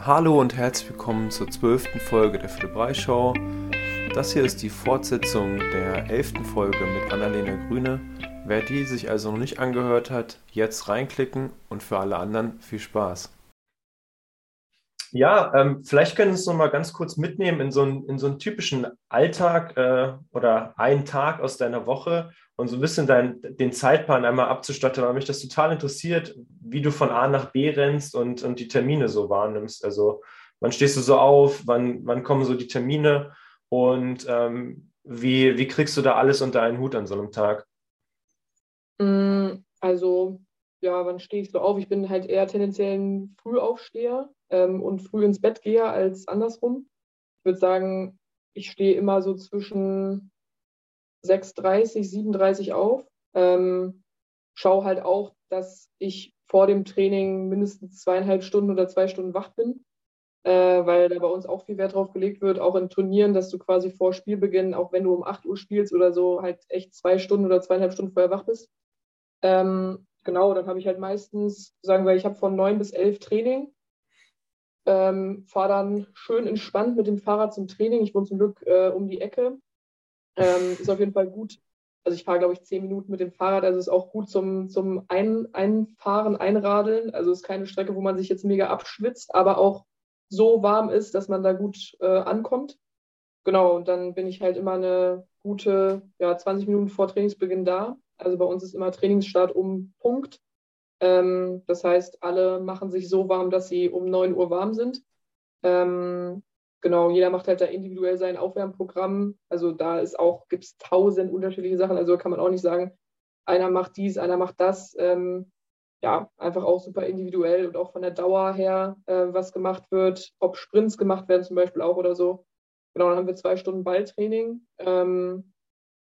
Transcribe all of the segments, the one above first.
Hallo und herzlich willkommen zur zwölften Folge der Philipp Reich Show. Das hier ist die Fortsetzung der elften Folge mit Annalena Grüne. Wer die sich also noch nicht angehört hat, jetzt reinklicken und für alle anderen viel Spaß. Ja, ähm, vielleicht können Sie uns noch mal ganz kurz mitnehmen in so einen, in so einen typischen Alltag äh, oder einen Tag aus deiner Woche und so ein bisschen dein, den Zeitplan einmal abzustatten, weil mich das total interessiert, wie du von A nach B rennst und, und die Termine so wahrnimmst. Also wann stehst du so auf, wann, wann kommen so die Termine und ähm, wie, wie kriegst du da alles unter einen Hut an so einem Tag? Mm, also ja, wann stehe ich so auf? Ich bin halt eher tendenziell ein Frühaufsteher ähm, und früh ins Bett gehe als andersrum. Ich würde sagen, ich stehe immer so zwischen 6.30, 7.30 auf. Ähm, schaue halt auch, dass ich vor dem Training mindestens zweieinhalb Stunden oder zwei Stunden wach bin, äh, weil da bei uns auch viel Wert drauf gelegt wird, auch in Turnieren, dass du quasi vor Spielbeginn, auch wenn du um 8 Uhr spielst oder so, halt echt zwei Stunden oder zweieinhalb Stunden vorher wach bist. Ähm, genau, dann habe ich halt meistens, sagen wir, ich habe von neun bis elf Training. Ähm, fahre dann schön entspannt mit dem Fahrrad zum Training. Ich wohne zum Glück äh, um die Ecke. Ähm, ist auf jeden Fall gut. Also ich fahre, glaube ich, zehn Minuten mit dem Fahrrad. Also ist auch gut zum, zum Ein Einfahren, Einradeln. Also ist keine Strecke, wo man sich jetzt mega abschwitzt, aber auch so warm ist, dass man da gut äh, ankommt. Genau, und dann bin ich halt immer eine gute ja, 20 Minuten vor Trainingsbeginn da. Also bei uns ist immer Trainingsstart um Punkt. Ähm, das heißt, alle machen sich so warm, dass sie um 9 Uhr warm sind. Ähm, genau, jeder macht halt da individuell sein Aufwärmprogramm. Also da ist auch, gibt es tausend unterschiedliche Sachen. Also kann man auch nicht sagen, einer macht dies, einer macht das. Ähm, ja, einfach auch super individuell und auch von der Dauer her, äh, was gemacht wird, ob Sprints gemacht werden zum Beispiel auch oder so. Genau, dann haben wir zwei Stunden Balltraining ähm,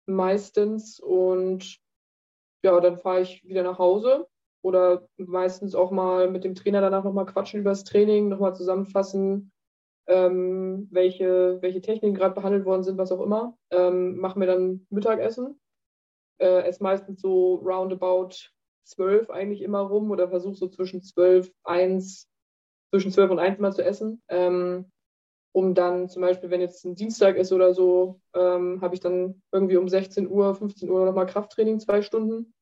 meistens und ja, dann fahre ich wieder nach Hause oder meistens auch mal mit dem Trainer danach nochmal quatschen über das Training, nochmal zusammenfassen, ähm, welche, welche Techniken gerade behandelt worden sind, was auch immer. Ähm, machen wir dann Mittagessen. Äh, esse meistens so roundabout zwölf eigentlich immer rum oder versuche so zwischen zwölf, eins, zwischen zwölf und eins mal zu essen. Ähm, um dann zum Beispiel, wenn jetzt ein Dienstag ist oder so, ähm, habe ich dann irgendwie um 16 Uhr, 15 Uhr nochmal Krafttraining, zwei Stunden.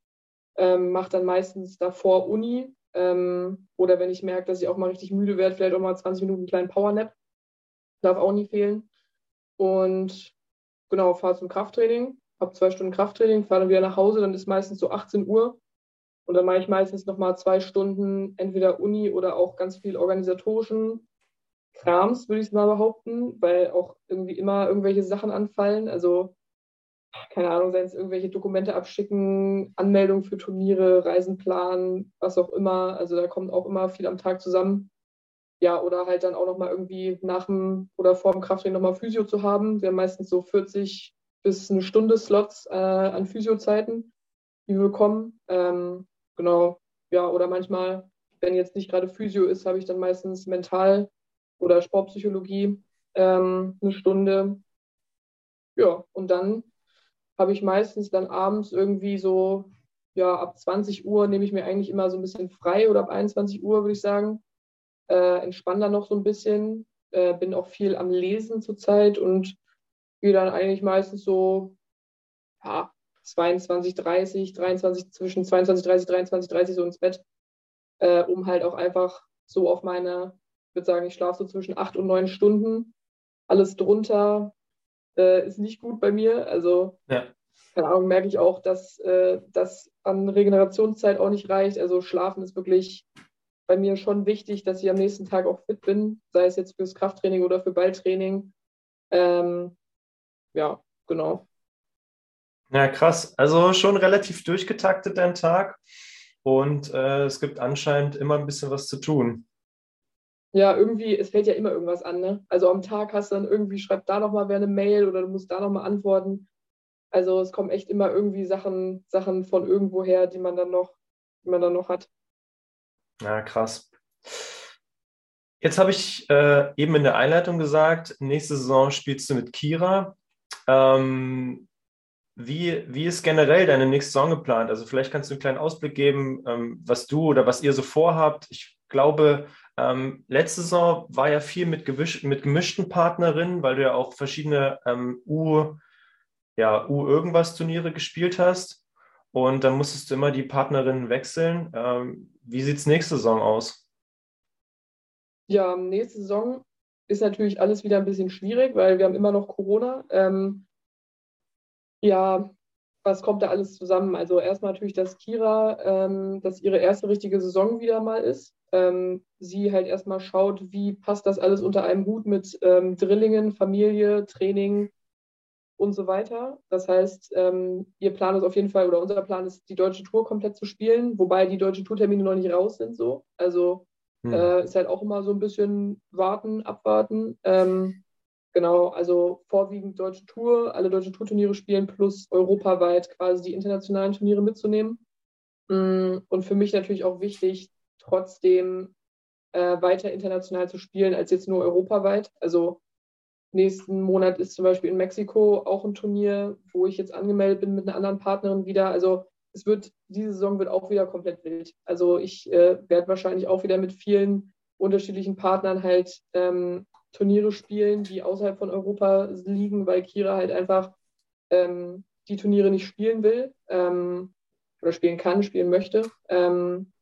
Ähm, mache dann meistens davor Uni. Ähm, oder wenn ich merke, dass ich auch mal richtig müde werde, vielleicht auch mal 20 Minuten einen kleinen Powernap. Darf auch nie fehlen. Und genau, fahre zum Krafttraining, habe zwei Stunden Krafttraining, fahre dann wieder nach Hause, dann ist meistens so 18 Uhr. Und dann mache ich meistens nochmal zwei Stunden entweder Uni oder auch ganz viel organisatorischen Krams, würde ich mal behaupten, weil auch irgendwie immer irgendwelche Sachen anfallen. Also, keine Ahnung, seien es irgendwelche Dokumente abschicken, Anmeldung für Turniere, Reisenplan, was auch immer. Also da kommt auch immer viel am Tag zusammen. Ja, oder halt dann auch nochmal irgendwie nach dem oder vor dem Krafttraining nochmal Physio zu haben. Wir haben meistens so 40 bis eine Stunde Slots äh, an Physiozeiten, die wir bekommen. Ähm, genau, ja, oder manchmal, wenn jetzt nicht gerade Physio ist, habe ich dann meistens mental oder Sportpsychologie ähm, eine Stunde. Ja, und dann habe ich meistens dann abends irgendwie so, ja, ab 20 Uhr nehme ich mir eigentlich immer so ein bisschen frei oder ab 21 Uhr würde ich sagen. Äh, entspanne dann noch so ein bisschen, äh, bin auch viel am Lesen zurzeit und gehe dann eigentlich meistens so, ja, 22, 30, 23, zwischen 22, 30, 23, 30 so ins Bett, äh, um halt auch einfach so auf meine würde sagen, ich schlafe so zwischen acht und neun Stunden. Alles drunter äh, ist nicht gut bei mir. Also, ja. keine Ahnung, merke ich auch, dass äh, das an Regenerationszeit auch nicht reicht. Also, Schlafen ist wirklich bei mir schon wichtig, dass ich am nächsten Tag auch fit bin, sei es jetzt fürs Krafttraining oder für Balltraining. Ähm, ja, genau. Ja, krass. Also schon relativ durchgetaktet dein Tag und äh, es gibt anscheinend immer ein bisschen was zu tun ja, irgendwie, es fällt ja immer irgendwas an. Ne? Also am Tag hast du dann irgendwie, schreibt da nochmal wer eine Mail oder du musst da nochmal antworten. Also es kommen echt immer irgendwie Sachen, Sachen von irgendwoher, die man dann noch, die man dann noch hat. Ja, krass. Jetzt habe ich äh, eben in der Einleitung gesagt, nächste Saison spielst du mit Kira. Ähm, wie, wie ist generell deine nächste Saison geplant? Also vielleicht kannst du einen kleinen Ausblick geben, ähm, was du oder was ihr so vorhabt. Ich glaube, ähm, letzte Saison war ja viel mit, gewisch, mit gemischten Partnerinnen, weil du ja auch verschiedene ähm, U, ja, U-Irgendwas Turniere gespielt hast. Und dann musstest du immer die Partnerinnen wechseln. Ähm, wie sieht es nächste Saison aus? Ja, nächste Saison ist natürlich alles wieder ein bisschen schwierig, weil wir haben immer noch Corona. Ähm, ja, was kommt da alles zusammen? Also erstmal natürlich, dass Kira, ähm, dass ihre erste richtige Saison wieder mal ist. Ähm, sie halt erstmal schaut, wie passt das alles unter einem Hut mit ähm, Drillingen, Familie, Training und so weiter. Das heißt, ähm, ihr Plan ist auf jeden Fall, oder unser Plan ist, die deutsche Tour komplett zu spielen, wobei die deutschen Tourtermine noch nicht raus sind so. Also hm. Äh, ist halt auch immer so ein bisschen warten, abwarten. Ähm, genau, also vorwiegend deutsche Tour, alle deutschen Tourturniere spielen, plus europaweit quasi die internationalen Turniere mitzunehmen. Mm, und für mich natürlich auch wichtig, trotzdem äh, weiter international zu spielen, als jetzt nur europaweit. Also nächsten Monat ist zum Beispiel in Mexiko auch ein Turnier, wo ich jetzt angemeldet bin mit einer anderen Partnerin wieder. Also es wird, diese Saison wird auch wieder komplett wild. Also ich äh, werde wahrscheinlich auch wieder mit vielen unterschiedlichen Partnern halt ähm, Turniere spielen, die außerhalb von Europa liegen, weil Kira halt einfach ähm, die Turniere nicht spielen will ähm, oder spielen kann, spielen möchte. Ähm,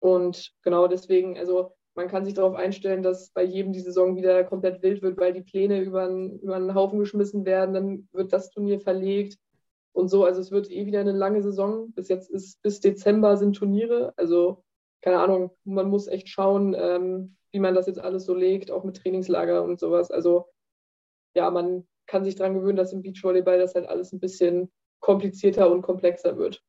und genau deswegen, also man kann sich darauf einstellen, dass bei jedem die Saison wieder komplett wild wird, weil die Pläne über, über einen Haufen geschmissen werden, dann wird das Turnier verlegt und so. Also es wird eh wieder eine lange Saison. Bis jetzt ist bis Dezember sind Turniere. Also keine Ahnung, man muss echt schauen, ähm, wie man das jetzt alles so legt, auch mit Trainingslager und sowas. Also ja, man kann sich daran gewöhnen, dass im Beachvolleyball das halt alles ein bisschen komplizierter und komplexer wird.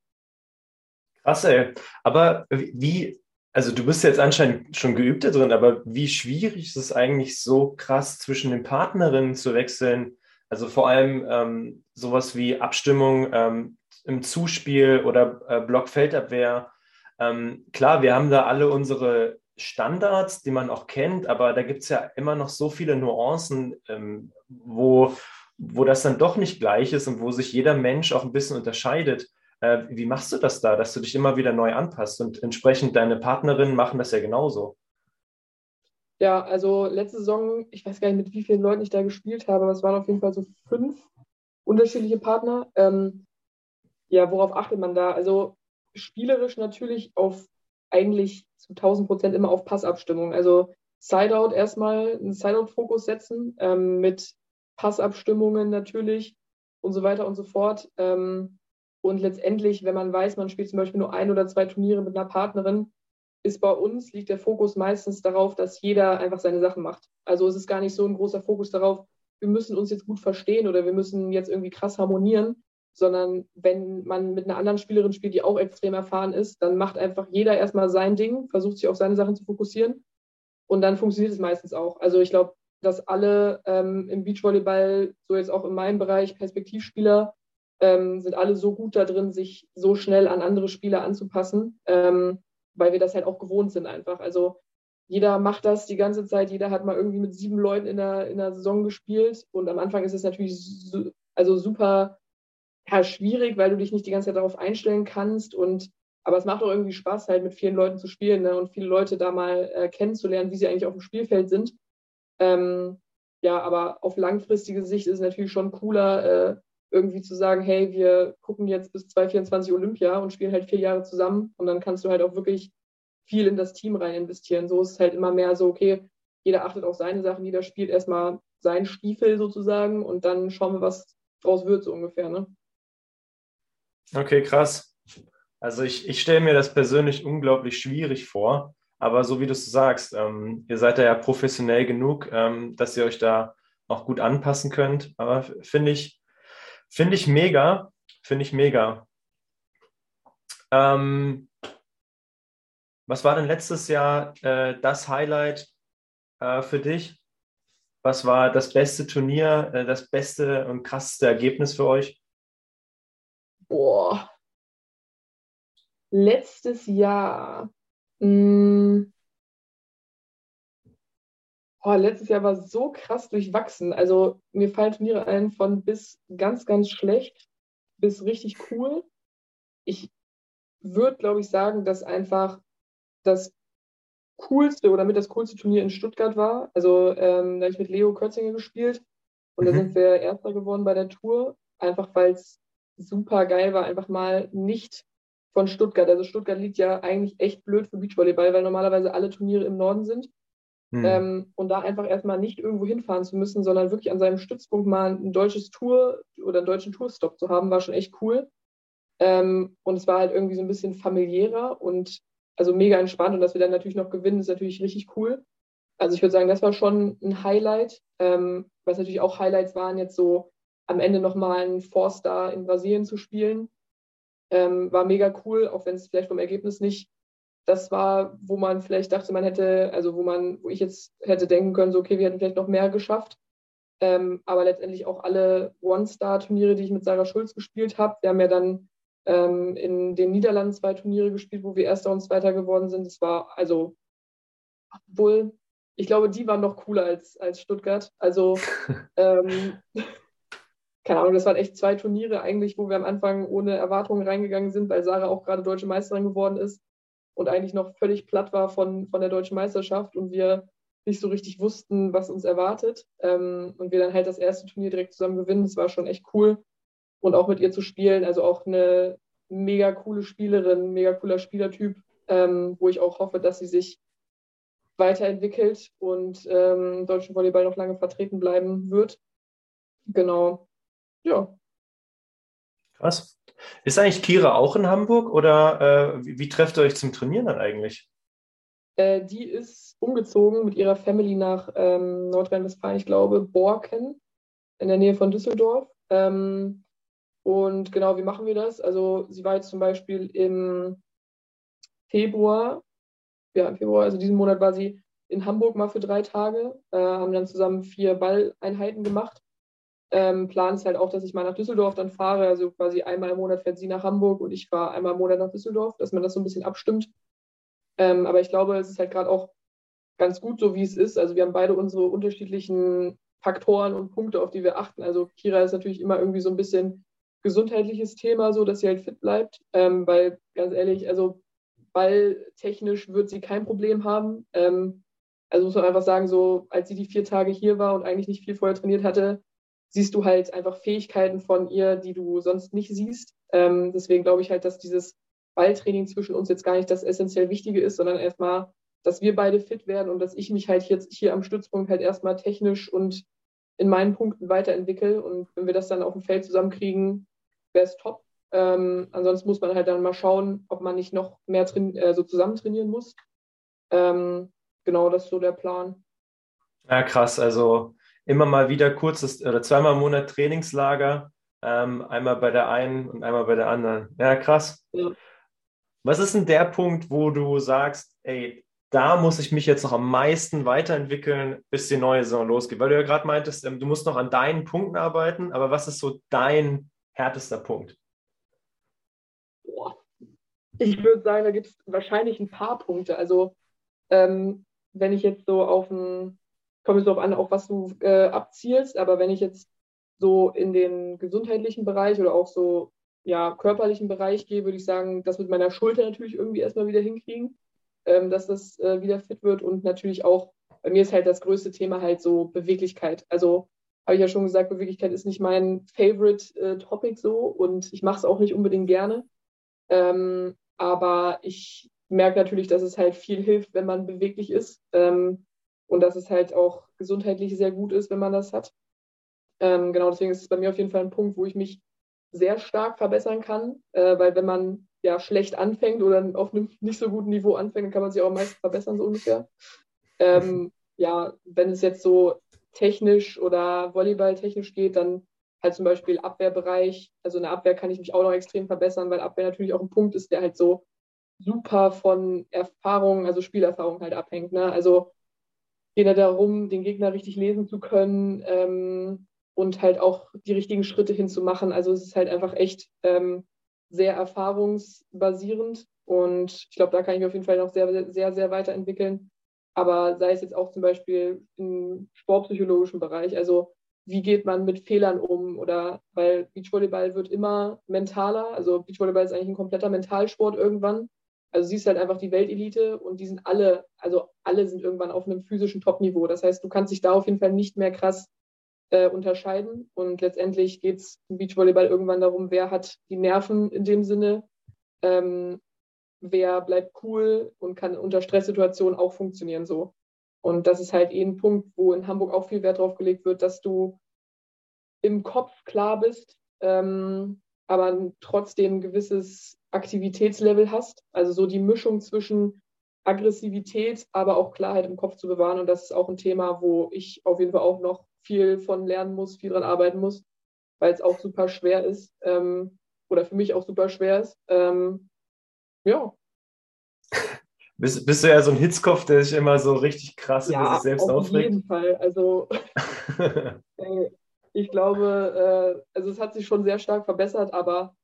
Krass, ey. Aber wie, also du bist jetzt anscheinend schon geübt da drin, aber wie schwierig ist es eigentlich so krass zwischen den Partnerinnen zu wechseln? Also vor allem ähm, sowas wie Abstimmung ähm, im Zuspiel oder äh, Blockfeldabwehr. Ähm, klar, wir haben da alle unsere Standards, die man auch kennt, aber da gibt es ja immer noch so viele Nuancen, ähm, wo, wo das dann doch nicht gleich ist und wo sich jeder Mensch auch ein bisschen unterscheidet. Äh, wie machst du das da, dass du dich immer wieder neu anpasst und entsprechend deine Partnerinnen machen das ja genauso? Ja, also letzte Saison, ich weiß gar nicht, mit wie vielen Leuten ich da gespielt habe, aber es waren auf jeden Fall so fünf unterschiedliche Partner. Ähm, ja, worauf achtet man da? Also spielerisch natürlich auf eigentlich zu 1000 Prozent immer auf Passabstimmung. Also Sideout erstmal einen Sideout-Fokus setzen ähm, mit Passabstimmungen natürlich und so weiter und so fort. Ähm, und letztendlich, wenn man weiß, man spielt zum Beispiel nur ein oder zwei Turniere mit einer Partnerin, ist bei uns, liegt der Fokus meistens darauf, dass jeder einfach seine Sachen macht. Also es ist gar nicht so ein großer Fokus darauf, wir müssen uns jetzt gut verstehen oder wir müssen jetzt irgendwie krass harmonieren, sondern wenn man mit einer anderen Spielerin spielt, die auch extrem erfahren ist, dann macht einfach jeder erstmal sein Ding, versucht sich auf seine Sachen zu fokussieren und dann funktioniert es meistens auch. Also ich glaube, dass alle ähm, im Beachvolleyball, so jetzt auch in meinem Bereich, Perspektivspieler, ähm, sind alle so gut da drin, sich so schnell an andere Spieler anzupassen, ähm, weil wir das halt auch gewohnt sind einfach. Also jeder macht das die ganze Zeit, jeder hat mal irgendwie mit sieben Leuten in der, in der Saison gespielt und am Anfang ist es natürlich su also super ja, schwierig, weil du dich nicht die ganze Zeit darauf einstellen kannst und aber es macht auch irgendwie Spaß, halt mit vielen Leuten zu spielen ne? und viele Leute da mal äh, kennenzulernen, wie sie eigentlich auf dem Spielfeld sind. Ähm, ja, aber auf langfristige Sicht ist es natürlich schon cooler, äh, irgendwie zu sagen, hey, wir gucken jetzt bis 2024 Olympia und spielen halt vier Jahre zusammen und dann kannst du halt auch wirklich viel in das Team rein investieren. So ist es halt immer mehr so, okay, jeder achtet auf seine Sachen, jeder spielt erstmal seinen Stiefel sozusagen und dann schauen wir, was draus wird, so ungefähr. Ne? Okay, krass. Also ich, ich stelle mir das persönlich unglaublich schwierig vor, aber so wie du es sagst, ähm, ihr seid ja professionell genug, ähm, dass ihr euch da auch gut anpassen könnt. Aber finde ich, finde ich mega, finde ich mega. Ähm, was war denn letztes Jahr äh, das Highlight äh, für dich? Was war das beste Turnier, äh, das beste und krasseste Ergebnis für euch? Boah. Letztes Jahr. Mh, oh, letztes Jahr war so krass durchwachsen. Also mir fallen Turniere ein von bis ganz, ganz schlecht. bis richtig cool. Ich würde, glaube ich, sagen, dass einfach das coolste oder mit das coolste Turnier in Stuttgart war. Also ähm, da habe ich mit Leo Kötzinger gespielt und mhm. da sind wir Erster geworden bei der Tour, einfach weil es super geil war, einfach mal nicht von Stuttgart. Also Stuttgart liegt ja eigentlich echt blöd für Beachvolleyball, weil normalerweise alle Turniere im Norden sind. Mhm. Ähm, und da einfach erstmal nicht irgendwo hinfahren zu müssen, sondern wirklich an seinem Stützpunkt mal ein deutsches Tour oder einen deutschen Tourstop zu haben, war schon echt cool. Ähm, und es war halt irgendwie so ein bisschen familiärer und also mega entspannt. Und dass wir dann natürlich noch gewinnen, ist natürlich richtig cool. Also ich würde sagen, das war schon ein Highlight. Ähm, was natürlich auch Highlights waren, jetzt so am Ende nochmal einen Four-Star in Brasilien zu spielen. Ähm, war mega cool, auch wenn es vielleicht vom Ergebnis nicht das war, wo man vielleicht dachte, man hätte, also wo man, wo ich jetzt hätte denken können, so okay, wir hätten vielleicht noch mehr geschafft. Ähm, aber letztendlich auch alle One-Star-Turniere, die ich mit Sarah Schulz gespielt habe. Wir haben ja dann ähm, in den Niederlanden zwei Turniere gespielt, wo wir Erster und Zweiter geworden sind. Das war also, obwohl, ich glaube, die waren noch cooler als, als Stuttgart. Also, ähm, keine Ahnung, das waren echt zwei Turniere eigentlich, wo wir am Anfang ohne Erwartungen reingegangen sind, weil Sarah auch gerade deutsche Meisterin geworden ist und eigentlich noch völlig platt war von, von der deutschen Meisterschaft und wir nicht so richtig wussten, was uns erwartet. Ähm, und wir dann halt das erste Turnier direkt zusammen gewinnen. Das war schon echt cool und auch mit ihr zu spielen. Also auch eine mega coole Spielerin, mega cooler Spielertyp, ähm, wo ich auch hoffe, dass sie sich weiterentwickelt und ähm, deutschen Volleyball noch lange vertreten bleiben wird. Genau. Ja. Krass. Ist eigentlich Kira auch in Hamburg oder äh, wie, wie, trefft ihr euch zum Trainieren dann eigentlich? Äh, die ist umgezogen mit ihrer Family nach ähm, Nordrhein-Westfalen, ich glaube, Borken in der Nähe von Düsseldorf. Ähm, und genau, wie machen wir das? Also sie war jetzt zum Beispiel im Februar, ja, im Februar, also diesen Monat war sie in Hamburg mal für drei Tage, äh, haben dann zusammen vier Balleinheiten gemacht. Ähm, Plan ist halt auch, dass ich mal nach Düsseldorf dann fahre. Also quasi einmal im Monat fährt sie nach Hamburg und ich fahre einmal im Monat nach Düsseldorf, dass man das so ein bisschen abstimmt. Ähm, aber ich glaube, es ist halt gerade auch ganz gut so, wie es ist. Also wir haben beide unsere unterschiedlichen Faktoren und Punkte, auf die wir achten. Also Kira ist natürlich immer irgendwie so ein bisschen gesundheitliches Thema, so dass sie halt fit bleibt. Ähm, weil ganz ehrlich, also balltechnisch wird sie kein Problem haben. Ähm, also muss man einfach sagen, so als sie die vier Tage hier war und eigentlich nicht viel vorher trainiert hatte, siehst du halt einfach Fähigkeiten von ihr, die du sonst nicht siehst. Ähm, deswegen glaube ich halt, dass dieses Balltraining zwischen uns jetzt gar nicht das essentiell Wichtige ist, sondern erstmal, dass wir beide fit werden und dass ich mich halt jetzt hier am Stützpunkt halt erstmal technisch und in meinen Punkten weiterentwickle. Und wenn wir das dann auf dem Feld zusammenkriegen, wäre es top. Ähm, ansonsten muss man halt dann mal schauen, ob man nicht noch mehr äh, so zusammen trainieren muss. Ähm, genau, das ist so der Plan. Ja, krass. Also immer mal wieder kurzes oder zweimal im Monat Trainingslager. Ähm, einmal bei der einen und einmal bei der anderen. Ja, krass. Ja. Was ist denn der Punkt, wo du sagst, ey, da muss ich mich jetzt noch am meisten weiterentwickeln, bis die neue Saison losgeht? Weil du ja gerade meintest, ähm, du musst noch an deinen Punkten arbeiten, aber was ist so dein härtester Punkt? Boah. Ich würde sagen, da gibt es wahrscheinlich ein paar Punkte. Also, ähm, wenn ich jetzt so auf ein, kommt es darauf an, auf was du äh, abzielst, aber wenn ich jetzt so in den gesundheitlichen Bereich oder auch so ja, körperlichen Bereich gehe, würde ich sagen, das mit meiner Schulter natürlich irgendwie erstmal wieder hinkriegen, ähm, dass das äh, wieder fit wird und natürlich auch, bei mir ist halt das größte Thema halt so Beweglichkeit. Also habe ich ja schon gesagt, Beweglichkeit ist nicht mein Favorite äh, Topic so und ich mache es auch nicht unbedingt gerne. Ähm, aber ich merke natürlich, dass es halt viel hilft, wenn man beweglich ist ähm, und dass es halt auch gesundheitlich sehr gut ist, wenn man das hat. Ähm, genau, deswegen ist es bei mir auf jeden Fall ein Punkt, wo ich mich sehr stark verbessern kann, äh, weil wenn man ja schlecht anfängt oder auf einem nicht so guten Niveau anfängt, dann kann man sich auch meistens verbessern, so ungefähr. Ähm, ja, wenn es jetzt so technisch oder volleyballtechnisch geht, dann halt zum Beispiel Abwehrbereich. Also in der Abwehr kann ich mich auch noch extrem verbessern, weil Abwehr natürlich auch ein Punkt ist, der halt so super von Erfahrung, also Spielerfahrung halt abhängt. Ne? Also geht ja darum, den Gegner richtig lesen zu können ähm, und halt auch die richtigen Schritte hinzumachen. Also es ist halt einfach echt ähm, sehr erfahrungsbasierend und ich glaube, da kann ich mich auf jeden Fall noch sehr, sehr, sehr weiterentwickeln aber sei es jetzt auch zum Beispiel im sportpsychologischen Bereich. Also wie geht man mit Fehlern um oder weil Beachvolleyball wird immer mentaler. Also Beachvolleyball ist eigentlich ein kompletter Mentalsport irgendwann. Also siehst halt einfach die Weltelite und die sind alle, also alle sind irgendwann auf einem physischen Topniveau. Das heißt, du kannst dich da auf jeden Fall nicht mehr krass äh, unterscheiden. Und letztendlich geht es im Beachvolleyball irgendwann darum, wer hat die Nerven in dem Sinne, ähm, wer bleibt cool und kann unter Stresssituationen auch funktionieren so. Und das ist halt eh ein Punkt, wo in Hamburg auch viel Wert drauf gelegt wird, dass du im Kopf klar bist, ähm, aber trotzdem ein gewisses Aktivitätslevel hast. Also so die Mischung zwischen Aggressivität, aber auch Klarheit im Kopf zu bewahren. Und das ist auch ein Thema, wo ich auf jeden Fall auch noch viel von lernen muss, viel dran arbeiten muss, weil es auch super schwer ist ähm, oder für mich auch super schwer ist. Ähm, ja. Bist, bist du ja so ein Hitzkopf, der sich immer so richtig krass ja, über sich selbst auf aufregt? Auf jeden Fall. Also äh, ich glaube, äh, also es hat sich schon sehr stark verbessert, aber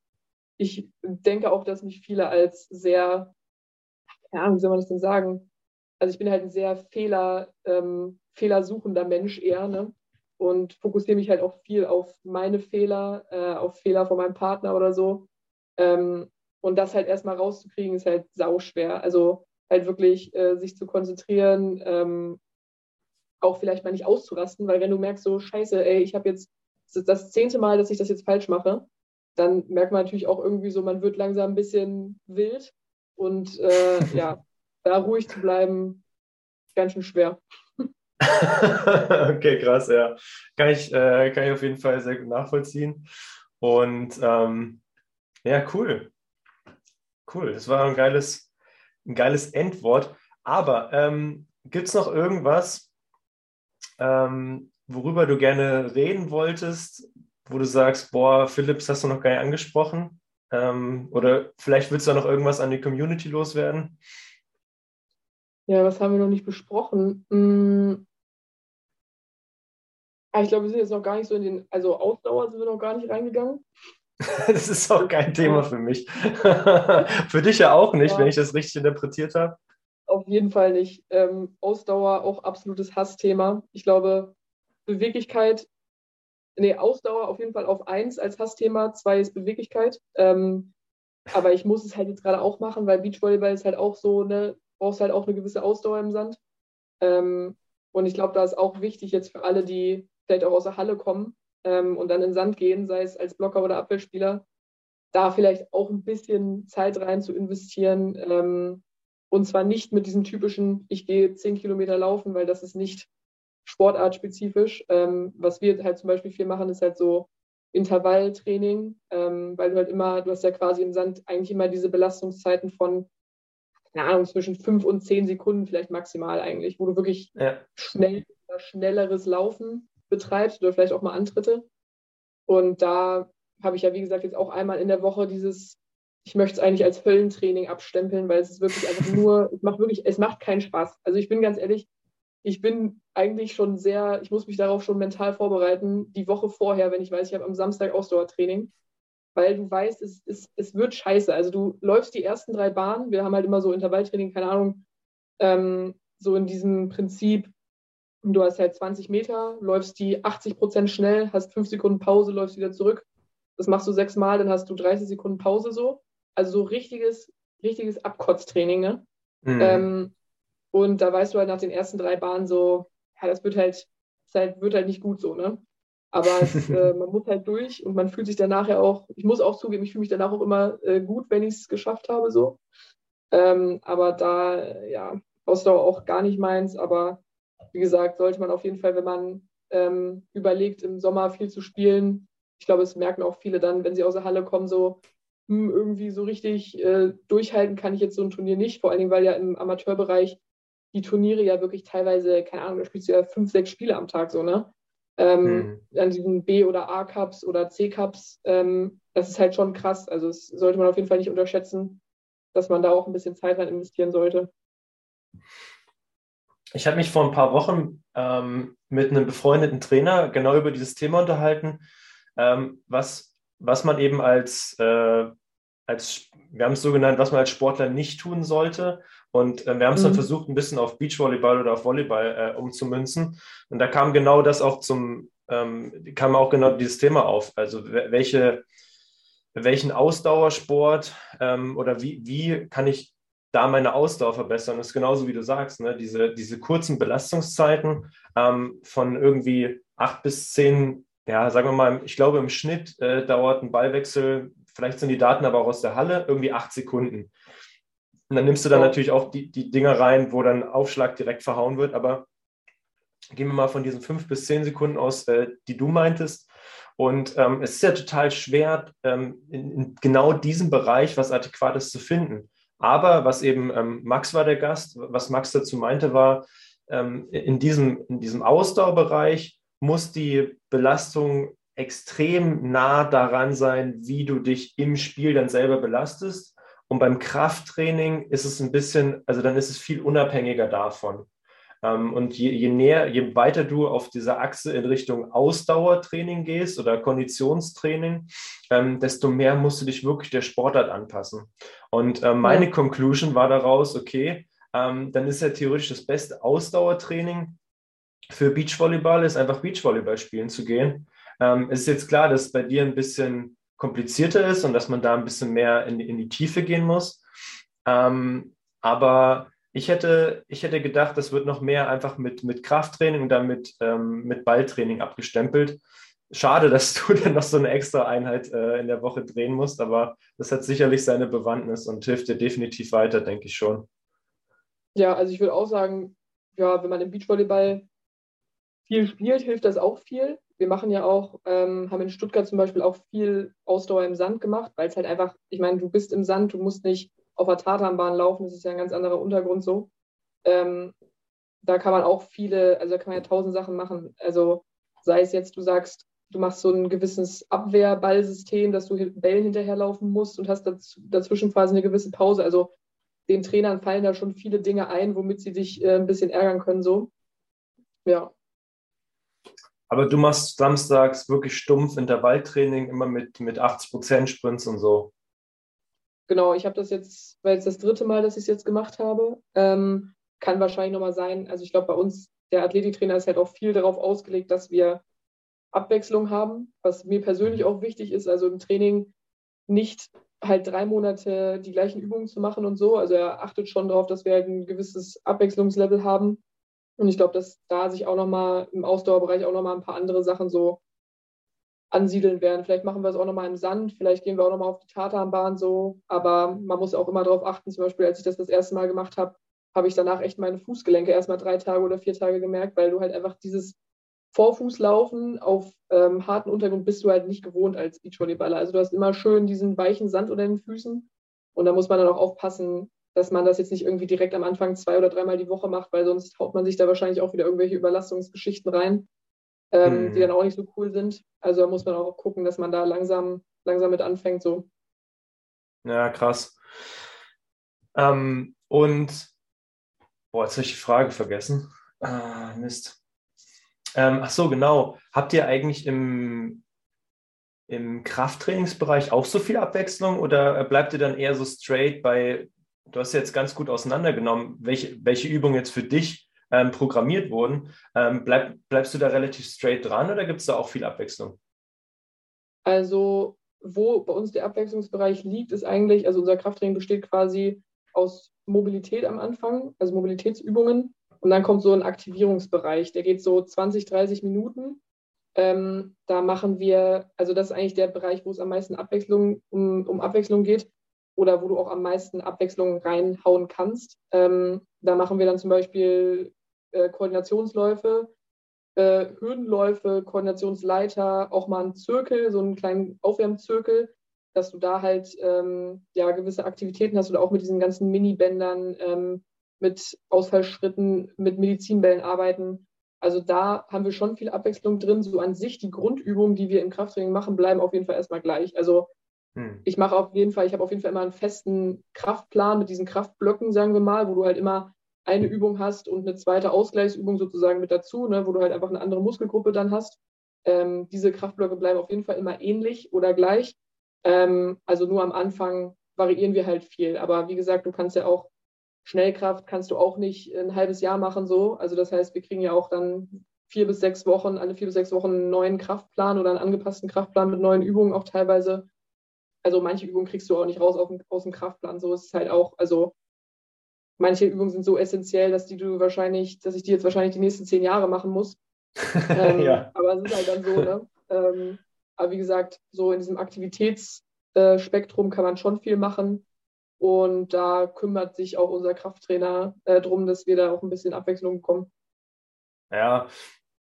ich denke auch, dass mich viele als sehr, ja, wie soll man das denn sagen? Also ich bin halt ein sehr Fehler, ähm, fehlersuchender Mensch eher, ne? Und fokussiere mich halt auch viel auf meine Fehler, äh, auf Fehler von meinem Partner oder so. Ähm, und das halt erstmal rauszukriegen, ist halt sauschwer. Also halt wirklich äh, sich zu konzentrieren, ähm, auch vielleicht mal nicht auszurasten, weil wenn du merkst, so scheiße, ey, ich habe jetzt das, zehnte Mal, dass ich das jetzt falsch mache, dann merkt man natürlich auch irgendwie so, man wird langsam ein bisschen wild und äh, ja, da ruhig zu bleiben, ganz schön schwer. okay, krass, ja. Kann ich, äh, kann ich auf jeden Fall sehr gut nachvollziehen. Und ähm, ja, cool. Cool. Das war ein geiles, ein geiles Endwort. Aber ähm, gibt es noch irgendwas, ähm, worüber du gerne reden wolltest, wo du sagst, boah, Philips hast du noch gar nicht angesprochen? Ähm, oder vielleicht willst du da noch irgendwas an die Community loswerden? Ja, was haben wir noch nicht besprochen? Hm. Ich glaube, wir sind jetzt noch gar nicht so in den, also Ausdauer sind wir noch gar nicht reingegangen. das ist auch kein Thema für mich. für dich ja auch nicht, ja. wenn ich das richtig interpretiert habe. Auf jeden Fall nicht. Ähm, Ausdauer auch absolutes Hassthema. Ich glaube, Beweglichkeit, nee, Ausdauer auf jeden Fall auf eins als Hassthema, zwei ist Beweglichkeit. Ähm, aber ich muss es halt jetzt gerade auch machen, weil Beachvolleyball ist halt auch so, ne, brauchst halt auch eine gewisse Ausdauer im Sand. Ähm, und ich glaube, da ist auch wichtig jetzt für alle, die vielleicht auch aus der Halle kommen, ähm, und dann in den Sand gehen, sei es als Blocker oder Abwehrspieler, da vielleicht auch ein bisschen Zeit rein zu investieren. Ähm, und zwar nicht mit diesem typischen, ich gehe zehn Kilometer laufen, weil das ist nicht sportartspezifisch. Ähm, was wir halt zum Beispiel viel machen, ist halt so Intervalltraining, ähm, weil du halt immer, du hast ja quasi im Sand eigentlich immer diese Belastungszeiten von, keine Ahnung, zwischen fünf und zehn Sekunden vielleicht maximal eigentlich, wo du wirklich ja. schnell schnelleres Laufen betreibst oder vielleicht auch mal Antritte. Und da habe ich ja, wie gesagt, jetzt auch einmal in der Woche dieses, ich möchte es eigentlich als Höllentraining abstempeln, weil es ist wirklich einfach nur, es macht wirklich, es macht keinen Spaß. Also ich bin ganz ehrlich, ich bin eigentlich schon sehr, ich muss mich darauf schon mental vorbereiten, die Woche vorher, wenn ich weiß, ich habe am Samstag Ausdauertraining, weil du weißt, es, es, es wird scheiße. Also du läufst die ersten drei Bahnen, wir haben halt immer so Intervalltraining, keine Ahnung, ähm, so in diesem Prinzip, du hast halt 20 Meter, läufst die 80 Prozent schnell, hast fünf Sekunden Pause, läufst wieder zurück. Das machst du sechsmal, dann hast du 30 Sekunden Pause so. Also so richtiges, richtiges Abkotztraining, ne? Mhm. Ähm, und da weißt du halt nach den ersten drei Bahnen so, ja, das wird halt, das halt, wird halt nicht gut so, ne? Aber es, äh, man muss halt durch und man fühlt sich danach ja auch, ich muss auch zugeben, ich fühle mich danach auch immer äh, gut, wenn ich es geschafft habe, so. Ähm, aber da, ja, Ausdauer auch gar nicht meins, aber wie gesagt, sollte man auf jeden Fall, wenn man ähm, überlegt, im Sommer viel zu spielen, ich glaube, es merken auch viele dann, wenn sie aus der Halle kommen, so hm, irgendwie so richtig äh, durchhalten kann ich jetzt so ein Turnier nicht, vor allen Dingen, weil ja im Amateurbereich die Turniere ja wirklich teilweise, keine Ahnung, da spielst du ja fünf, sechs Spiele am Tag so, ne? Ähm, mhm. An diesen B- oder A-Cups oder C-Cups, ähm, das ist halt schon krass. Also das sollte man auf jeden Fall nicht unterschätzen, dass man da auch ein bisschen Zeit rein investieren sollte. Ich habe mich vor ein paar Wochen ähm, mit einem befreundeten Trainer genau über dieses Thema unterhalten, ähm, was, was man eben als, äh, als, wir haben es so genannt, was man als Sportler nicht tun sollte. Und äh, wir haben es mhm. dann versucht, ein bisschen auf Beachvolleyball oder auf Volleyball äh, umzumünzen. Und da kam genau das auch zum, ähm, kam auch genau dieses Thema auf. Also welche, welchen Ausdauersport ähm, oder wie, wie kann ich da meine Ausdauer verbessern? Das ist genauso wie du sagst, ne? diese, diese kurzen Belastungszeiten ähm, von irgendwie acht bis zehn, ja, sagen wir mal, ich glaube im Schnitt äh, dauert ein Ballwechsel, vielleicht sind die Daten aber auch aus der Halle, irgendwie acht Sekunden. Und dann nimmst du dann ja. natürlich auch die, die Dinge rein, wo dann Aufschlag direkt verhauen wird, aber gehen wir mal von diesen fünf bis zehn Sekunden aus, äh, die du meintest. Und ähm, es ist ja total schwer, ähm, in, in, genau diesem Bereich was Adäquates zu finden. Aber was eben, ähm, Max war der Gast, was Max dazu meinte, war, ähm, in, diesem, in diesem Ausdauerbereich muss die Belastung extrem nah daran sein, wie du dich im Spiel dann selber belastest. Und beim Krafttraining ist es ein bisschen, also dann ist es viel unabhängiger davon. Ähm, und je, je, näher, je weiter du auf dieser Achse in Richtung Ausdauertraining gehst oder Konditionstraining, ähm, desto mehr musst du dich wirklich der Sportart anpassen. Und äh, meine ja. Conclusion war daraus, okay, ähm, dann ist ja theoretisch das beste Ausdauertraining für Beachvolleyball, ist einfach Beachvolleyball spielen zu gehen. Ähm, es ist jetzt klar, dass es bei dir ein bisschen komplizierter ist und dass man da ein bisschen mehr in, in die Tiefe gehen muss. Ähm, aber ich hätte, ich hätte gedacht, das wird noch mehr einfach mit, mit Krafttraining und dann mit, ähm, mit Balltraining abgestempelt. Schade, dass du dann noch so eine extra Einheit äh, in der Woche drehen musst, aber das hat sicherlich seine Bewandtnis und hilft dir definitiv weiter, denke ich schon. Ja, also ich würde auch sagen, ja, wenn man im Beachvolleyball viel spielt, hilft das auch viel. Wir machen ja auch, ähm, haben in Stuttgart zum Beispiel auch viel Ausdauer im Sand gemacht, weil es halt einfach, ich meine, du bist im Sand, du musst nicht auf der Tatanbahn laufen, das ist ja ein ganz anderer Untergrund so. Ähm, da kann man auch viele, also da kann man ja tausend Sachen machen. Also sei es jetzt, du sagst, du machst so ein gewisses Abwehrballsystem, dass du Bällen hinterherlaufen musst und hast daz dazwischen quasi eine gewisse Pause. Also den Trainern fallen da schon viele Dinge ein, womit sie dich äh, ein bisschen ärgern können. So. Ja. Aber du machst samstags wirklich stumpf Intervalltraining, immer mit, mit 80% Sprints und so genau, ich habe das jetzt, weil es das dritte Mal, dass ich es jetzt gemacht habe, ähm, kann wahrscheinlich nochmal sein. Also ich glaube, bei uns, der Athletiktrainer ist halt auch viel darauf ausgelegt, dass wir Abwechslung haben, was mir persönlich auch wichtig ist, also im Training nicht halt drei Monate die gleichen Übungen zu machen und so. Also er achtet schon darauf, dass wir halt ein gewisses Abwechslungslevel haben. Und ich glaube, dass da sich auch nochmal im Ausdauerbereich auch nochmal ein paar andere Sachen so ansiedeln werden. Vielleicht machen wir es auch nochmal im Sand, vielleicht gehen wir auch nochmal auf die Tatanbahn so. Aber man muss auch immer darauf achten, zum Beispiel, als ich das das erste Mal gemacht habe, habe ich danach echt meine Fußgelenke erstmal drei Tage oder vier Tage gemerkt, weil du halt einfach dieses Vorfußlaufen auf ähm, harten Untergrund bist du halt nicht gewohnt als Beachvolleyballer. Also du hast immer schön diesen weichen Sand unter den Füßen und da muss man dann auch aufpassen, dass man das jetzt nicht irgendwie direkt am Anfang zwei oder dreimal die Woche macht, weil sonst haut man sich da wahrscheinlich auch wieder irgendwelche Überlastungsgeschichten rein ähm, mhm. die dann auch nicht so cool sind. Also da muss man auch gucken, dass man da langsam, langsam mit anfängt. So. Ja, krass. Ähm, und, boah, jetzt habe ich die Frage vergessen. Ah, Mist. Ähm, ach so, genau. Habt ihr eigentlich im, im Krafttrainingsbereich auch so viel Abwechslung oder bleibt ihr dann eher so straight bei, du hast jetzt ganz gut auseinandergenommen, welche, welche Übung jetzt für dich ähm, programmiert wurden. Ähm, bleib, bleibst du da relativ straight dran oder gibt es da auch viel Abwechslung? Also, wo bei uns der Abwechslungsbereich liegt, ist eigentlich, also unser Krafttraining besteht quasi aus Mobilität am Anfang, also Mobilitätsübungen. Und dann kommt so ein Aktivierungsbereich, der geht so 20, 30 Minuten. Ähm, da machen wir, also das ist eigentlich der Bereich, wo es am meisten Abwechslung, um, um Abwechslung geht oder wo du auch am meisten Abwechslung reinhauen kannst. Ähm, da machen wir dann zum Beispiel äh, Koordinationsläufe, äh, Hürdenläufe, Koordinationsleiter, auch mal einen Zirkel, so einen kleinen Aufwärmzirkel, dass du da halt ähm, ja, gewisse Aktivitäten hast oder auch mit diesen ganzen Minibändern, ähm, mit Ausfallschritten, mit Medizinbällen arbeiten. Also da haben wir schon viel Abwechslung drin. So an sich die Grundübungen, die wir im Krafttraining machen, bleiben auf jeden Fall erstmal gleich. Also hm. ich mache auf jeden Fall, ich habe auf jeden Fall immer einen festen Kraftplan mit diesen Kraftblöcken, sagen wir mal, wo du halt immer eine Übung hast und eine zweite Ausgleichsübung sozusagen mit dazu, ne, wo du halt einfach eine andere Muskelgruppe dann hast. Ähm, diese Kraftblöcke bleiben auf jeden Fall immer ähnlich oder gleich. Ähm, also nur am Anfang variieren wir halt viel. Aber wie gesagt, du kannst ja auch Schnellkraft kannst du auch nicht ein halbes Jahr machen so. Also das heißt, wir kriegen ja auch dann vier bis sechs Wochen, alle vier bis sechs Wochen einen neuen Kraftplan oder einen angepassten Kraftplan mit neuen Übungen auch teilweise. Also manche Übungen kriegst du auch nicht raus dem, aus dem Kraftplan. So ist es halt auch. Also manche Übungen sind so essentiell, dass die du wahrscheinlich, dass ich die jetzt wahrscheinlich die nächsten zehn Jahre machen muss. ähm, ja. Aber es ist halt dann so, ne? Ähm, aber wie gesagt, so in diesem Aktivitätsspektrum kann man schon viel machen. Und da kümmert sich auch unser Krafttrainer äh, darum, dass wir da auch ein bisschen Abwechslung bekommen. Ja,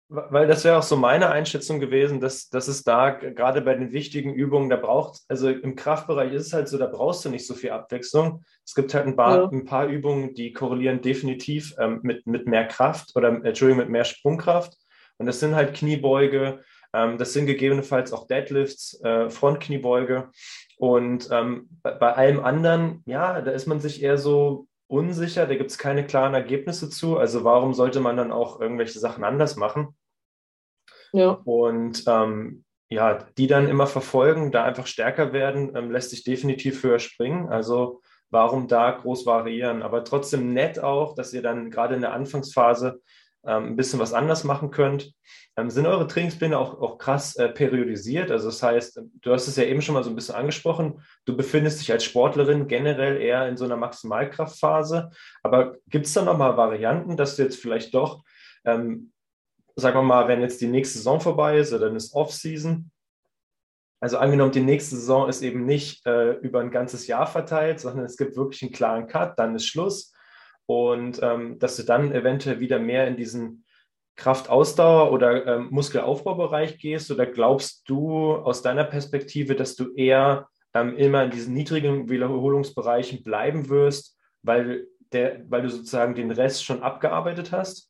weil das wäre auch so meine Einschätzung gewesen, dass, dass es da gerade bei den wichtigen Übungen, da braucht, also im Kraftbereich ist es halt so, da brauchst du nicht so viel Abwechslung. Es gibt halt ein paar, ja. ein paar Übungen, die korrelieren definitiv ähm, mit, mit mehr Kraft oder, Entschuldigung, mit mehr Sprungkraft. Und das sind halt Kniebeuge, ähm, das sind gegebenenfalls auch Deadlifts, äh, Frontkniebeuge. Und ähm, bei, bei allem anderen, ja, da ist man sich eher so unsicher, da gibt es keine klaren Ergebnisse zu. Also warum sollte man dann auch irgendwelche Sachen anders machen? Ja. Und ähm, ja, die dann immer verfolgen, da einfach stärker werden, ähm, lässt sich definitiv höher springen. Also warum da groß variieren? Aber trotzdem nett auch, dass ihr dann gerade in der Anfangsphase ähm, ein bisschen was anders machen könnt. Ähm, sind eure Trainingspläne auch, auch krass äh, periodisiert? Also das heißt, du hast es ja eben schon mal so ein bisschen angesprochen, du befindest dich als Sportlerin generell eher in so einer Maximalkraftphase. Aber gibt es da nochmal Varianten, dass du jetzt vielleicht doch, ähm, sagen wir mal, wenn jetzt die nächste Saison vorbei ist oder dann ist Off-Season, also angenommen, die nächste Saison ist eben nicht äh, über ein ganzes Jahr verteilt, sondern es gibt wirklich einen klaren Cut, dann ist Schluss und ähm, dass du dann eventuell wieder mehr in diesen Kraftausdauer- oder ähm, Muskelaufbaubereich gehst oder glaubst du aus deiner Perspektive, dass du eher ähm, immer in diesen niedrigen Wiederholungsbereichen bleiben wirst, weil, der, weil du sozusagen den Rest schon abgearbeitet hast?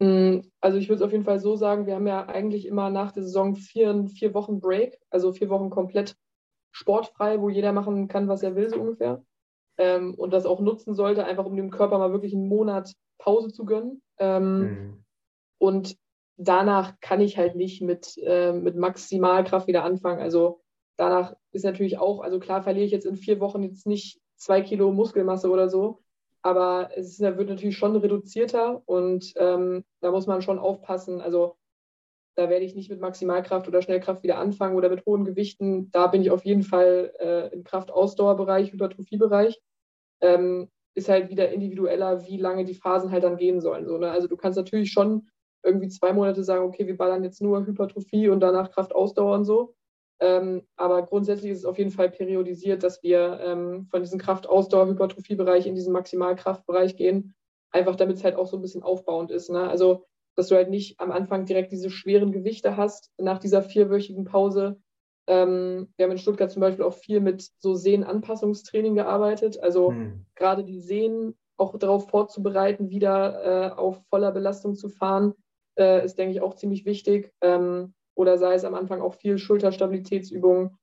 Mm, also ich würde es auf jeden Fall so sagen, wir haben ja eigentlich immer nach der Saison vier, vier Wochen Break, also vier Wochen komplett sportfrei, wo jeder machen kann, was er will, so ungefähr ähm, und das auch nutzen sollte, einfach um dem Körper mal wirklich einen Monat Pause zu gönnen. Ähm, mhm. Und danach kann ich halt nicht mit, äh, mit Maximalkraft wieder anfangen. Also danach ist natürlich auch, also klar verliere ich jetzt in vier Wochen jetzt nicht zwei Kilo Muskelmasse oder so, aber es ist, wird natürlich schon reduzierter und ähm, da muss man schon aufpassen. Also da werde ich nicht mit Maximalkraft oder Schnellkraft wieder anfangen oder mit hohen Gewichten. Da bin ich auf jeden Fall äh, im Kraft-Ausdauerbereich, Hypertrophiebereich ähm, ist halt wieder individueller, wie lange die Phasen halt dann gehen sollen. So, ne? Also du kannst natürlich schon irgendwie zwei Monate sagen, okay, wir ballern jetzt nur Hypertrophie und danach Kraftausdauer und so. Ähm, aber grundsätzlich ist es auf jeden Fall periodisiert, dass wir ähm, von diesem Kraftausdauer-Hypertrophie-Bereich in diesen Maximalkraftbereich gehen, einfach damit es halt auch so ein bisschen aufbauend ist. Ne? Also, dass du halt nicht am Anfang direkt diese schweren Gewichte hast nach dieser vierwöchigen Pause, ähm, wir haben in Stuttgart zum Beispiel auch viel mit so Sehnenanpassungstraining gearbeitet. Also hm. gerade die Sehnen auch darauf vorzubereiten, wieder äh, auf voller Belastung zu fahren, äh, ist, denke ich, auch ziemlich wichtig. Ähm, oder sei es am Anfang auch viel Schulterstabilitätsübungen.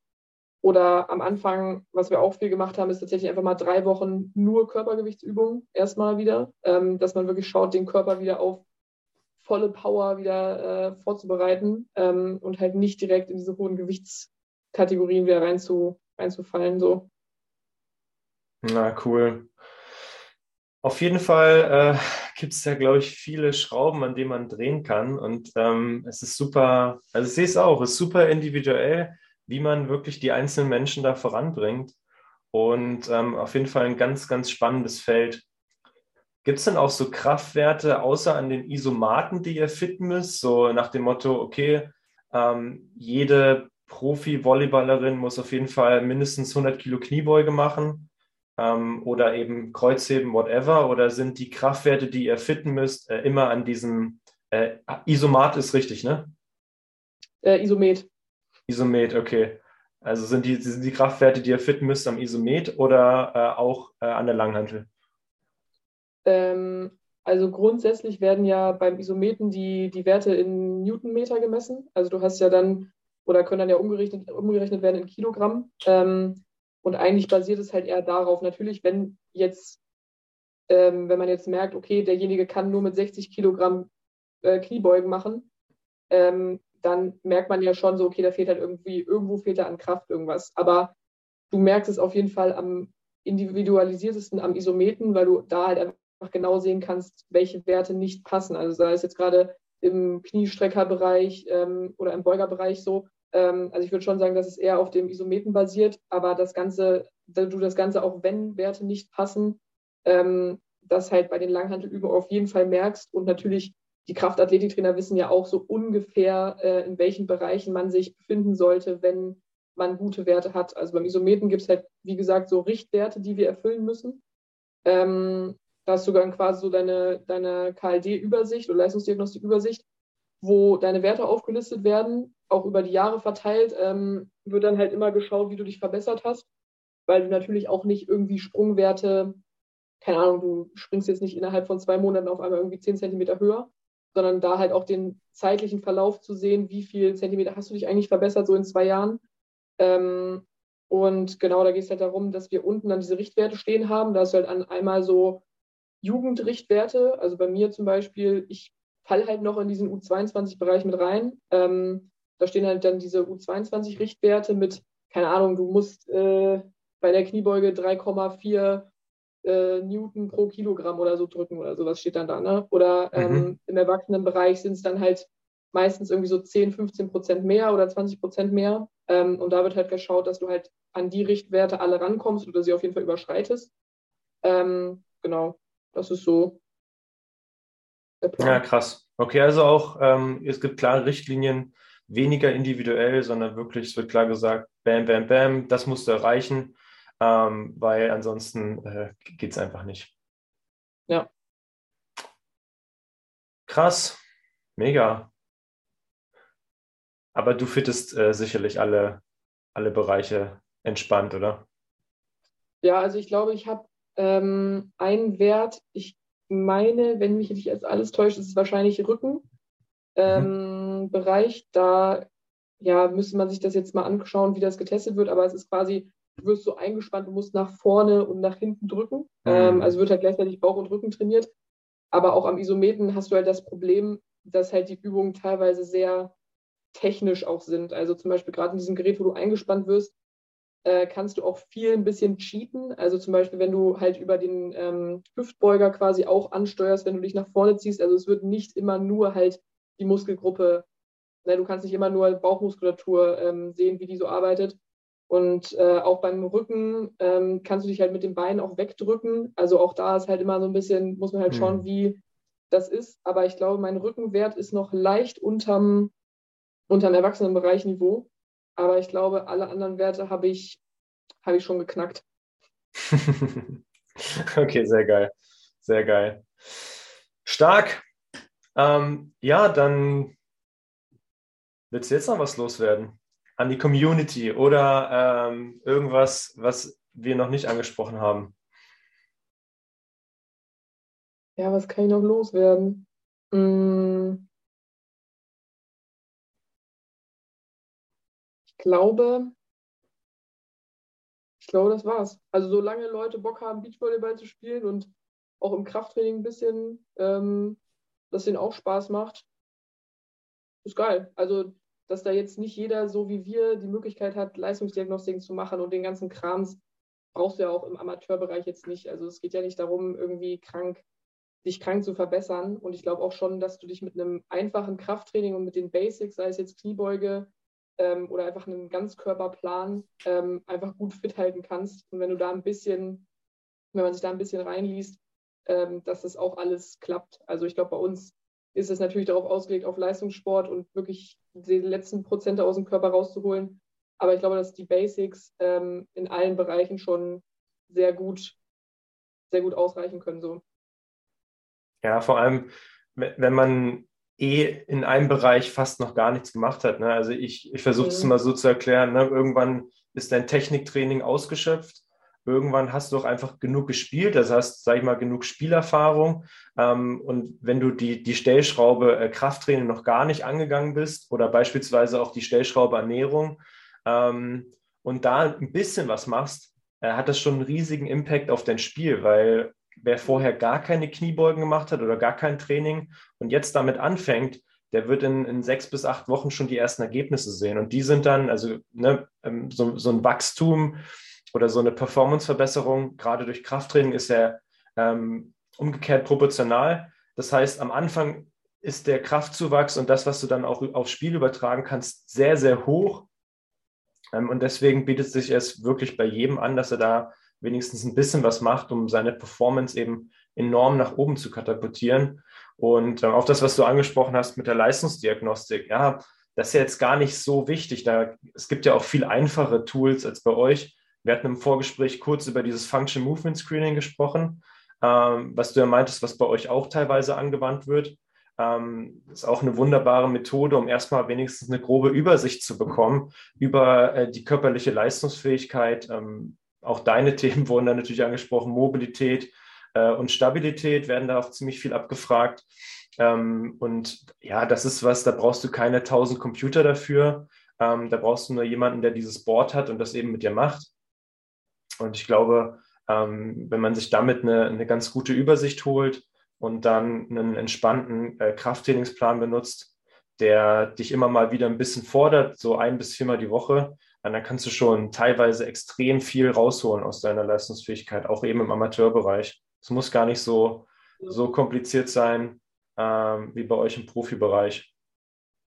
Oder am Anfang, was wir auch viel gemacht haben, ist tatsächlich einfach mal drei Wochen nur Körpergewichtsübungen erstmal wieder, ähm, dass man wirklich schaut, den Körper wieder auf volle Power wieder äh, vorzubereiten ähm, und halt nicht direkt in diese hohen Gewichtskategorien wieder rein zu, reinzufallen. So. Na, cool. Auf jeden Fall äh, gibt es ja, glaube ich, viele Schrauben, an denen man drehen kann. Und ähm, es ist super, also ich sehe es auch, es ist super individuell, wie man wirklich die einzelnen Menschen da voranbringt. Und ähm, auf jeden Fall ein ganz, ganz spannendes Feld. Gibt es denn auch so Kraftwerte außer an den Isomaten, die ihr fitten müsst? So nach dem Motto, okay, ähm, jede Profi-Volleyballerin muss auf jeden Fall mindestens 100 Kilo Kniebeuge machen ähm, oder eben Kreuzheben, whatever. Oder sind die Kraftwerte, die ihr fitten müsst, äh, immer an diesem äh, Isomat ist richtig, ne? Äh, Isomet. Isomet, okay. Also sind die, sind die Kraftwerte, die ihr fitten müsst, am Isomet oder äh, auch äh, an der Langhantel? Ähm, also grundsätzlich werden ja beim Isometen die, die Werte in Newtonmeter gemessen. Also du hast ja dann, oder können dann ja umgerechnet, umgerechnet werden in Kilogramm. Ähm, und eigentlich basiert es halt eher darauf, natürlich, wenn jetzt, ähm, wenn man jetzt merkt, okay, derjenige kann nur mit 60 Kilogramm äh, Kniebeugen machen, ähm, dann merkt man ja schon so, okay, da fehlt halt irgendwie, irgendwo fehlt da an Kraft irgendwas. Aber du merkst es auf jeden Fall am individualisiertesten am Isometen, weil du da halt einfach genau sehen kannst, welche Werte nicht passen. Also sei es jetzt gerade im Kniestreckerbereich ähm, oder im Beugerbereich so. Ähm, also ich würde schon sagen, dass es eher auf dem Isometern basiert, aber das Ganze, du das Ganze auch wenn Werte nicht passen, ähm, das halt bei den Langhantelübungen auf jeden Fall merkst und natürlich die Kraftathletiktrainer wissen ja auch so ungefähr, äh, in welchen Bereichen man sich befinden sollte, wenn man gute Werte hat. Also beim Isometern gibt es halt, wie gesagt, so Richtwerte, die wir erfüllen müssen. Ähm, da hast du dann quasi so deine, deine KLD-Übersicht oder Leistungsdiagnostik-Übersicht, wo deine Werte aufgelistet werden, auch über die Jahre verteilt. Ähm, wird dann halt immer geschaut, wie du dich verbessert hast, weil du natürlich auch nicht irgendwie Sprungwerte, keine Ahnung, du springst jetzt nicht innerhalb von zwei Monaten auf einmal irgendwie zehn Zentimeter höher, sondern da halt auch den zeitlichen Verlauf zu sehen, wie viel Zentimeter hast du dich eigentlich verbessert, so in zwei Jahren. Ähm, und genau, da geht es halt darum, dass wir unten dann diese Richtwerte stehen haben. Da ist halt an einmal so Jugendrichtwerte. Also bei mir zum Beispiel, ich falle halt noch in diesen U22-Bereich mit rein. Ähm, da stehen halt dann diese U22-Richtwerte mit, keine Ahnung, du musst äh, bei der Kniebeuge 3,4 äh, Newton pro Kilogramm oder so drücken oder sowas steht dann da. Ne? Oder ähm, mhm. im Erwachsenenbereich sind es dann halt meistens irgendwie so 10, 15 Prozent mehr oder 20 Prozent mehr. Ähm, und da wird halt geschaut, dass du halt an die Richtwerte alle rankommst oder sie auf jeden Fall überschreitest. Ähm, genau, das ist so der Plan. Ja, krass. Okay, also auch, ähm, es gibt klare Richtlinien, weniger individuell, sondern wirklich, es wird klar gesagt, bam, bam, bam, das musst du erreichen, ähm, weil ansonsten äh, geht es einfach nicht. Ja. Krass, mega. Aber du fittest äh, sicherlich alle, alle Bereiche entspannt, oder? Ja, also ich glaube, ich habe ähm, einen Wert, ich meine, wenn mich nicht jetzt alles täuscht, ist es wahrscheinlich Rückenbereich. Mhm. Ähm, da ja, müsste man sich das jetzt mal anschauen, wie das getestet wird, aber es ist quasi, du wirst so eingespannt, du musst nach vorne und nach hinten drücken. Mhm. Ähm, also wird halt gleichzeitig Bauch und Rücken trainiert. Aber auch am Isometen hast du halt das Problem, dass halt die Übungen teilweise sehr technisch auch sind. Also zum Beispiel gerade in diesem Gerät, wo du eingespannt wirst, äh, kannst du auch viel ein bisschen cheaten. Also zum Beispiel, wenn du halt über den ähm, Hüftbeuger quasi auch ansteuerst, wenn du dich nach vorne ziehst. Also es wird nicht immer nur halt die Muskelgruppe, ne, du kannst nicht immer nur Bauchmuskulatur ähm, sehen, wie die so arbeitet. Und äh, auch beim Rücken ähm, kannst du dich halt mit den Beinen auch wegdrücken. Also auch da ist halt immer so ein bisschen, muss man halt schauen, hm. wie das ist. Aber ich glaube, mein Rückenwert ist noch leicht unterm unterm Erwachsenenbereichniveau. Aber ich glaube, alle anderen Werte habe ich, hab ich schon geknackt. okay, sehr geil. Sehr geil. Stark. Ähm, ja, dann willst du jetzt noch was loswerden? An die Community oder ähm, irgendwas, was wir noch nicht angesprochen haben? Ja, was kann ich noch loswerden? Hm. Glaube, ich glaube, das war's. Also solange Leute Bock haben, Beachvolleyball zu spielen und auch im Krafttraining ein bisschen, ähm, das denen auch Spaß macht, ist geil. Also, dass da jetzt nicht jeder, so wie wir, die Möglichkeit hat, Leistungsdiagnostiken zu machen und den ganzen Krams, brauchst du ja auch im Amateurbereich jetzt nicht. Also es geht ja nicht darum, irgendwie krank, dich krank zu verbessern. Und ich glaube auch schon, dass du dich mit einem einfachen Krafttraining und mit den Basics, sei es jetzt Kniebeuge, ähm, oder einfach einen Ganzkörperplan ähm, einfach gut fit halten kannst. Und wenn du da ein bisschen, wenn man sich da ein bisschen reinliest, ähm, dass das auch alles klappt. Also ich glaube, bei uns ist es natürlich darauf ausgelegt, auf Leistungssport und wirklich die letzten Prozente aus dem Körper rauszuholen. Aber ich glaube, dass die Basics ähm, in allen Bereichen schon sehr gut, sehr gut ausreichen können. So. Ja, vor allem, wenn man eh in einem Bereich fast noch gar nichts gemacht hat. Ne? Also ich, ich versuche es mhm. mal so zu erklären, ne? irgendwann ist dein Techniktraining ausgeschöpft, irgendwann hast du auch einfach genug gespielt, das heißt, sage ich mal, genug Spielerfahrung. Ähm, und wenn du die, die Stellschraube äh, Krafttraining noch gar nicht angegangen bist oder beispielsweise auch die Stellschraube Ernährung ähm, und da ein bisschen was machst, äh, hat das schon einen riesigen Impact auf dein Spiel, weil wer vorher gar keine Kniebeugen gemacht hat oder gar kein Training und jetzt damit anfängt, der wird in, in sechs bis acht Wochen schon die ersten Ergebnisse sehen. Und die sind dann, also ne, ähm, so, so ein Wachstum oder so eine Performanceverbesserung, gerade durch Krafttraining, ist ja ähm, umgekehrt proportional. Das heißt, am Anfang ist der Kraftzuwachs und das, was du dann auch aufs Spiel übertragen kannst, sehr, sehr hoch. Ähm, und deswegen bietet sich es wirklich bei jedem an, dass er da wenigstens ein bisschen was macht, um seine Performance eben enorm nach oben zu katapultieren. Und äh, auch das, was du angesprochen hast mit der Leistungsdiagnostik, ja, das ist ja jetzt gar nicht so wichtig. Da, es gibt ja auch viel einfache Tools als bei euch. Wir hatten im Vorgespräch kurz über dieses Function Movement Screening gesprochen, ähm, was du ja meintest, was bei euch auch teilweise angewandt wird. Ähm, ist auch eine wunderbare Methode, um erstmal wenigstens eine grobe Übersicht zu bekommen über äh, die körperliche Leistungsfähigkeit. Ähm, auch deine Themen wurden da natürlich angesprochen, Mobilität äh, und Stabilität werden da auch ziemlich viel abgefragt. Ähm, und ja, das ist was, da brauchst du keine tausend Computer dafür. Ähm, da brauchst du nur jemanden, der dieses Board hat und das eben mit dir macht. Und ich glaube, ähm, wenn man sich damit eine, eine ganz gute Übersicht holt, und dann einen entspannten äh, Krafttrainingsplan benutzt, der dich immer mal wieder ein bisschen fordert, so ein bis viermal die Woche, dann kannst du schon teilweise extrem viel rausholen aus deiner Leistungsfähigkeit, auch eben im Amateurbereich. Es muss gar nicht so, so kompliziert sein ähm, wie bei euch im Profibereich.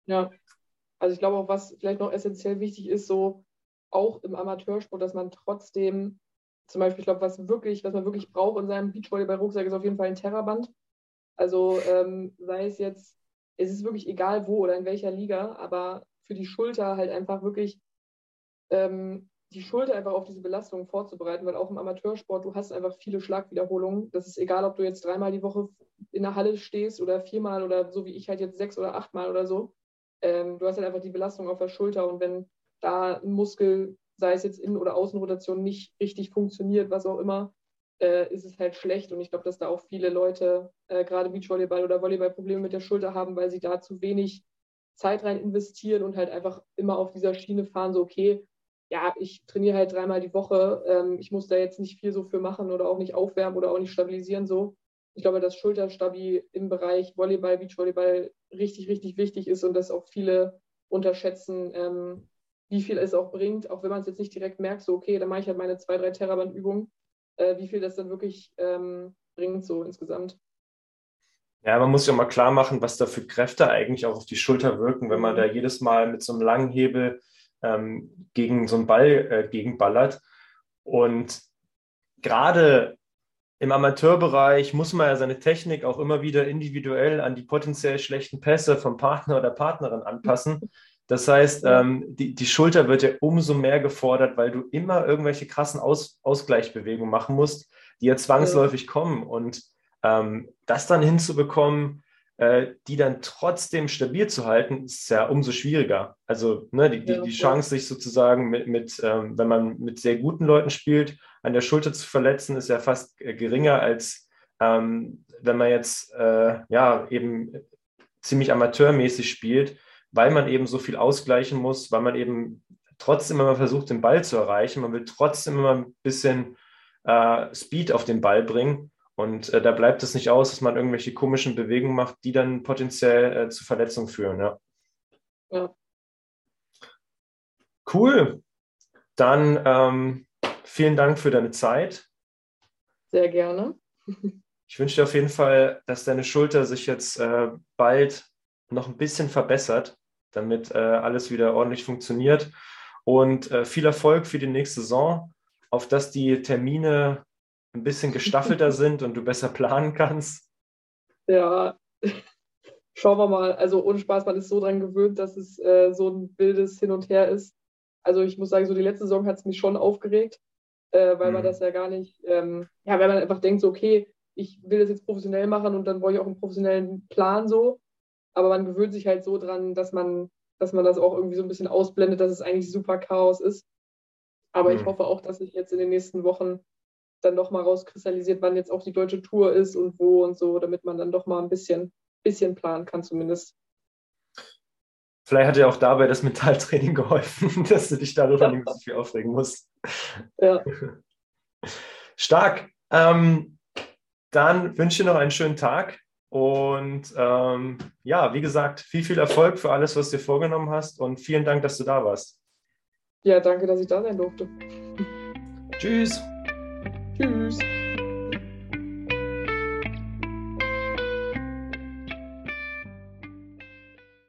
Ja, also ich glaube auch, was vielleicht noch essentiell wichtig ist, so auch im Amateursport, dass man trotzdem zum Beispiel, ich glaube, was wirklich, was man wirklich braucht in seinem Beachvolleyball-Rucksack, ist auf jeden Fall ein Terraband. Also ähm, sei es jetzt, es ist wirklich egal wo oder in welcher Liga, aber für die Schulter halt einfach wirklich ähm, die Schulter einfach auf diese Belastung vorzubereiten, weil auch im Amateursport, du hast einfach viele Schlagwiederholungen. Das ist egal, ob du jetzt dreimal die Woche in der Halle stehst oder viermal oder so wie ich halt jetzt sechs oder achtmal oder so. Ähm, du hast halt einfach die Belastung auf der Schulter und wenn da ein Muskel sei es jetzt Innen- oder Außenrotation, nicht richtig funktioniert, was auch immer, äh, ist es halt schlecht. Und ich glaube, dass da auch viele Leute, äh, gerade Beachvolleyball oder Volleyball, Probleme mit der Schulter haben, weil sie da zu wenig Zeit rein investieren und halt einfach immer auf dieser Schiene fahren, so okay, ja, ich trainiere halt dreimal die Woche, ähm, ich muss da jetzt nicht viel so für machen oder auch nicht aufwärmen oder auch nicht stabilisieren so. Ich glaube, dass Schulterstabi im Bereich Volleyball, Beachvolleyball richtig, richtig wichtig ist und dass auch viele unterschätzen, ähm, wie viel es auch bringt, auch wenn man es jetzt nicht direkt merkt, so okay, dann mache ich halt meine zwei, drei Teraband-Übungen, äh, wie viel das dann wirklich ähm, bringt, so insgesamt. Ja, man muss sich auch mal klar machen, was da für Kräfte eigentlich auch auf die Schulter wirken, wenn man da jedes Mal mit so einem langen Hebel ähm, gegen so einen Ball äh, gegenballert. Und gerade im Amateurbereich muss man ja seine Technik auch immer wieder individuell an die potenziell schlechten Pässe vom Partner oder Partnerin anpassen. Das heißt, ähm, die, die Schulter wird ja umso mehr gefordert, weil du immer irgendwelche krassen Aus, Ausgleichsbewegungen machen musst, die ja zwangsläufig kommen. Und ähm, das dann hinzubekommen, die dann trotzdem stabil zu halten, ist ja umso schwieriger. Also ne, die, die, die Chance, sich sozusagen mit, mit ähm, wenn man mit sehr guten Leuten spielt, an der Schulter zu verletzen, ist ja fast äh, geringer als ähm, wenn man jetzt äh, ja eben ziemlich amateurmäßig spielt weil man eben so viel ausgleichen muss, weil man eben trotzdem immer versucht, den Ball zu erreichen. Man will trotzdem immer ein bisschen äh, Speed auf den Ball bringen. Und äh, da bleibt es nicht aus, dass man irgendwelche komischen Bewegungen macht, die dann potenziell äh, zu Verletzungen führen. Ja. ja. Cool. Dann ähm, vielen Dank für deine Zeit. Sehr gerne. Ich wünsche dir auf jeden Fall, dass deine Schulter sich jetzt äh, bald noch ein bisschen verbessert, damit äh, alles wieder ordentlich funktioniert. Und äh, viel Erfolg für die nächste Saison, auf dass die Termine ein bisschen gestaffelter sind und du besser planen kannst. Ja, schauen wir mal. Also ohne Spaß, man ist so dran gewöhnt, dass es äh, so ein wildes Hin und Her ist. Also ich muss sagen, so die letzte Saison hat es mich schon aufgeregt, äh, weil mhm. man das ja gar nicht, ähm, ja, weil man einfach denkt, so okay, ich will das jetzt professionell machen und dann brauche ich auch einen professionellen Plan so aber man gewöhnt sich halt so dran, dass man, dass man das auch irgendwie so ein bisschen ausblendet, dass es eigentlich super Chaos ist. Aber mhm. ich hoffe auch, dass sich jetzt in den nächsten Wochen dann doch mal rauskristallisiert, wann jetzt auch die deutsche Tour ist und wo und so, damit man dann doch mal ein bisschen, bisschen planen kann zumindest. Vielleicht hat dir auch dabei das Mentaltraining geholfen, dass du dich darüber ja. nicht so viel aufregen musst. Ja. Stark. Ähm, dann wünsche ich dir noch einen schönen Tag. Und ähm, ja, wie gesagt, viel, viel Erfolg für alles, was du dir vorgenommen hast und vielen Dank, dass du da warst. Ja, danke, dass ich da sein durfte. Tschüss. Tschüss.